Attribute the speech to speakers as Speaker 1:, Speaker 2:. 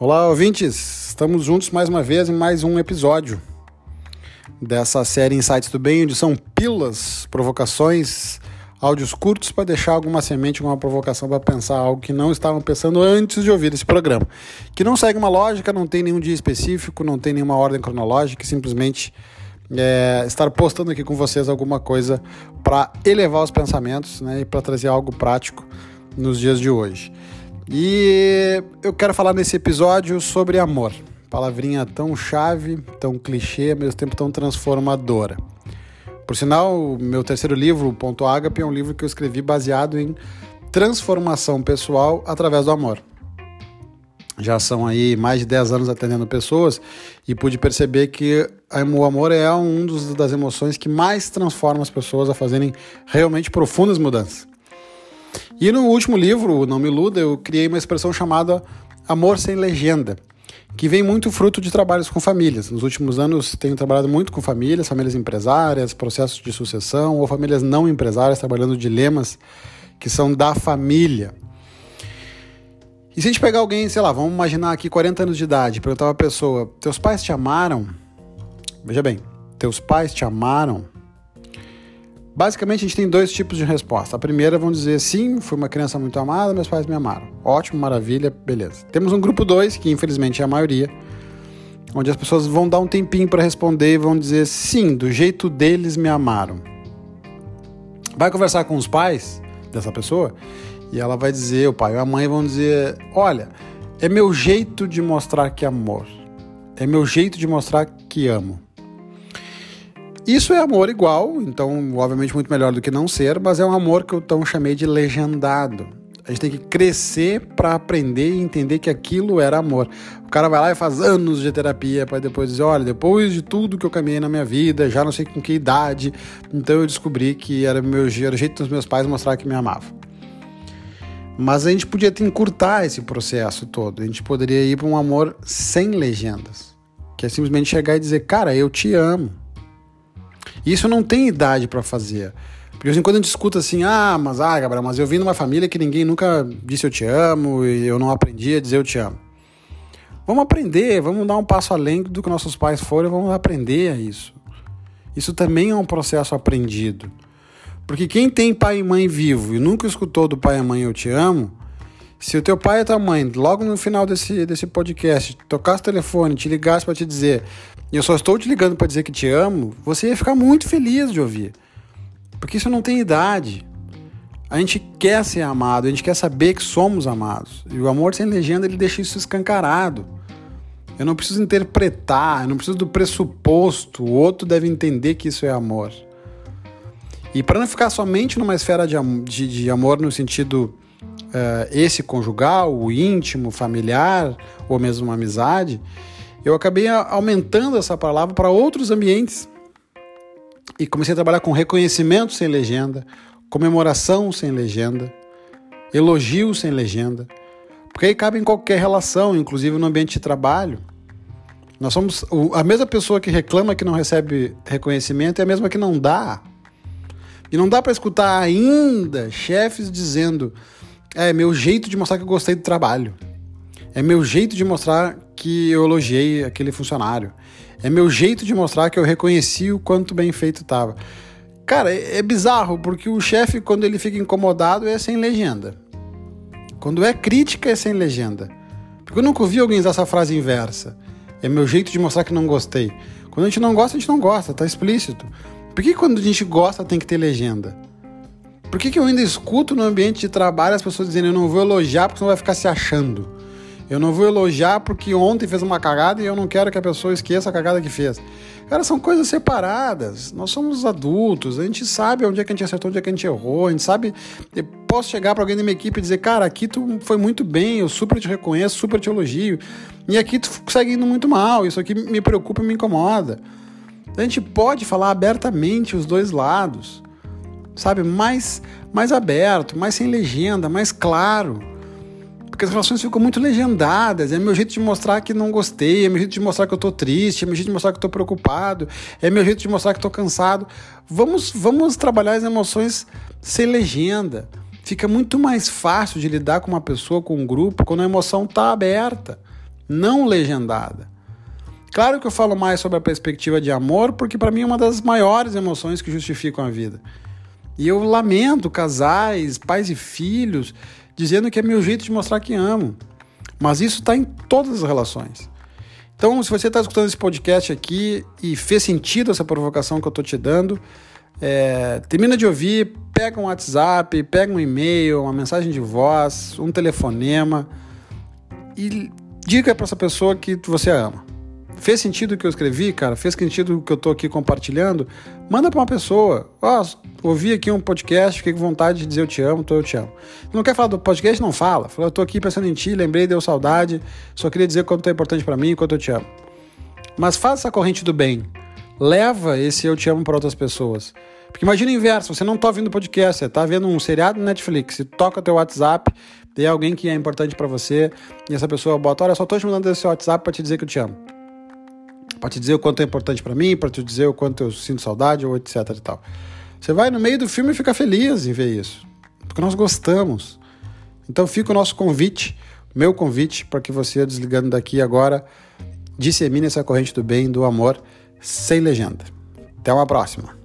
Speaker 1: Olá, ouvintes! Estamos juntos mais uma vez em mais um episódio dessa série Insights do Bem, onde são pílulas, provocações, áudios curtos para deixar alguma semente, alguma provocação para pensar algo que não estavam pensando antes de ouvir esse programa. Que não segue uma lógica, não tem nenhum dia específico, não tem nenhuma ordem cronológica, simplesmente é, estar postando aqui com vocês alguma coisa para elevar os pensamentos né, e para trazer algo prático nos dias de hoje. E eu quero falar nesse episódio sobre amor. Palavrinha tão chave, tão clichê, ao mesmo tempo tão transformadora. Por sinal, meu terceiro livro, Ponto Ágape, é um livro que eu escrevi baseado em transformação pessoal através do amor. Já são aí mais de 10 anos atendendo pessoas e pude perceber que o amor é um dos, das emoções que mais transforma as pessoas a fazerem realmente profundas mudanças. E no último livro, Não Me Iluda, eu criei uma expressão chamada amor sem legenda, que vem muito fruto de trabalhos com famílias. Nos últimos anos tenho trabalhado muito com famílias, famílias empresárias, processos de sucessão ou famílias não empresárias trabalhando dilemas que são da família. E se a gente pegar alguém, sei lá, vamos imaginar aqui 40 anos de idade, perguntar uma pessoa: "Teus pais te amaram?" Veja bem, teus pais te amaram? Basicamente, a gente tem dois tipos de resposta. A primeira vão dizer sim, fui uma criança muito amada, meus pais me amaram. Ótimo, maravilha, beleza. Temos um grupo 2, que infelizmente é a maioria, onde as pessoas vão dar um tempinho para responder e vão dizer sim, do jeito deles me amaram. Vai conversar com os pais dessa pessoa e ela vai dizer, o pai ou a mãe vão dizer: olha, é meu jeito de mostrar que amor, é meu jeito de mostrar que amo. Isso é amor igual, então, obviamente, muito melhor do que não ser, mas é um amor que eu tão chamei de legendado. A gente tem que crescer para aprender e entender que aquilo era amor. O cara vai lá e faz anos de terapia para depois dizer: olha, depois de tudo que eu caminhei na minha vida, já não sei com que idade, então eu descobri que era, meu, era o jeito dos meus pais mostrar que me amavam. Mas a gente podia encurtar esse processo todo. A gente poderia ir para um amor sem legendas, que é simplesmente chegar e dizer: cara, eu te amo. E isso não tem idade para fazer. Porque em quando a gente escuta assim, ah, mas ah, Gabriel, mas eu vim numa família que ninguém nunca disse eu te amo e eu não aprendi a dizer eu te amo. Vamos aprender, vamos dar um passo além do que nossos pais foram, vamos aprender a isso. Isso também é um processo aprendido. Porque quem tem pai e mãe vivo e nunca escutou do pai e mãe eu te amo, se o teu pai e tua mãe, logo no final desse, desse podcast, tocasse o telefone, te ligasse para te dizer eu só estou te ligando para dizer que te amo, você ia ficar muito feliz de ouvir. Porque isso não tem idade. A gente quer ser amado, a gente quer saber que somos amados. E o amor sem legenda, ele deixa isso escancarado. Eu não preciso interpretar, eu não preciso do pressuposto, o outro deve entender que isso é amor. E para não ficar somente numa esfera de, de, de amor no sentido esse conjugal, o íntimo, familiar, ou mesmo uma amizade, eu acabei aumentando essa palavra para outros ambientes e comecei a trabalhar com reconhecimento sem legenda, comemoração sem legenda, elogio sem legenda, porque aí cabe em qualquer relação, inclusive no ambiente de trabalho. Nós somos a mesma pessoa que reclama que não recebe reconhecimento é a mesma que não dá. E não dá para escutar ainda chefes dizendo: é meu jeito de mostrar que eu gostei do trabalho. É meu jeito de mostrar que eu elogiei aquele funcionário. É meu jeito de mostrar que eu reconheci o quanto bem feito estava. Cara, é, é bizarro, porque o chefe, quando ele fica incomodado, é sem legenda. Quando é crítica, é sem legenda. Porque eu nunca ouvi alguém usar essa frase inversa. É meu jeito de mostrar que não gostei. Quando a gente não gosta, a gente não gosta, tá explícito. Por que quando a gente gosta tem que ter legenda? Por que, que eu ainda escuto no ambiente de trabalho as pessoas dizendo eu não vou elogiar porque senão vai ficar se achando? Eu não vou elogiar porque ontem fez uma cagada e eu não quero que a pessoa esqueça a cagada que fez. Cara, são coisas separadas. Nós somos adultos, a gente sabe onde é que a gente acertou, onde é que a gente errou, a gente sabe. Eu posso chegar para alguém da minha equipe e dizer, cara, aqui tu foi muito bem, eu super te reconheço, super te elogio, e aqui tu segue indo muito mal, isso aqui me preocupa e me incomoda. A gente pode falar abertamente os dois lados, sabe? Mais, mais aberto, mais sem legenda, mais claro porque as relações ficam muito legendadas. É meu jeito de mostrar que não gostei, é meu jeito de mostrar que eu tô triste, é meu jeito de mostrar que eu tô preocupado, é meu jeito de mostrar que eu tô cansado. Vamos, vamos trabalhar as emoções sem legenda. Fica muito mais fácil de lidar com uma pessoa, com um grupo, quando a emoção tá aberta. não legendada. Claro que eu falo mais sobre a perspectiva de amor, porque para mim é uma das maiores emoções que justificam a vida. E eu lamento casais, pais e filhos, dizendo que é meu jeito de mostrar que amo. Mas isso está em todas as relações. Então, se você está escutando esse podcast aqui e fez sentido essa provocação que eu estou te dando, é, termina de ouvir, pega um WhatsApp, pega um e-mail, uma mensagem de voz, um telefonema e diga para essa pessoa que você ama. Fez sentido o que eu escrevi, cara? Fez sentido o que eu estou aqui compartilhando? Manda para uma pessoa. Ó, oh, ouvi aqui um podcast, fiquei com vontade de dizer eu te amo, tô, eu te amo. Não quer falar do podcast? Não fala. Fala, eu tô aqui pensando em ti, lembrei, deu saudade, só queria dizer quanto é importante para mim, quanto eu te amo. Mas faça essa corrente do bem. Leva esse eu te amo para outras pessoas. Porque imagina o inverso, você não está ouvindo podcast, você está vendo um seriado no Netflix, e toca teu WhatsApp, tem alguém que é importante para você, e essa pessoa bota, olha, só estou te mandando esse WhatsApp para te dizer que eu te amo. Para te dizer o quanto é importante para mim, para te dizer o quanto eu sinto saudade, ou etc e tal. Você vai no meio do filme e fica feliz em ver isso. Porque nós gostamos. Então fica o nosso convite, meu convite, para que você, desligando daqui agora, dissemine essa corrente do bem, do amor, sem legenda. Até uma próxima.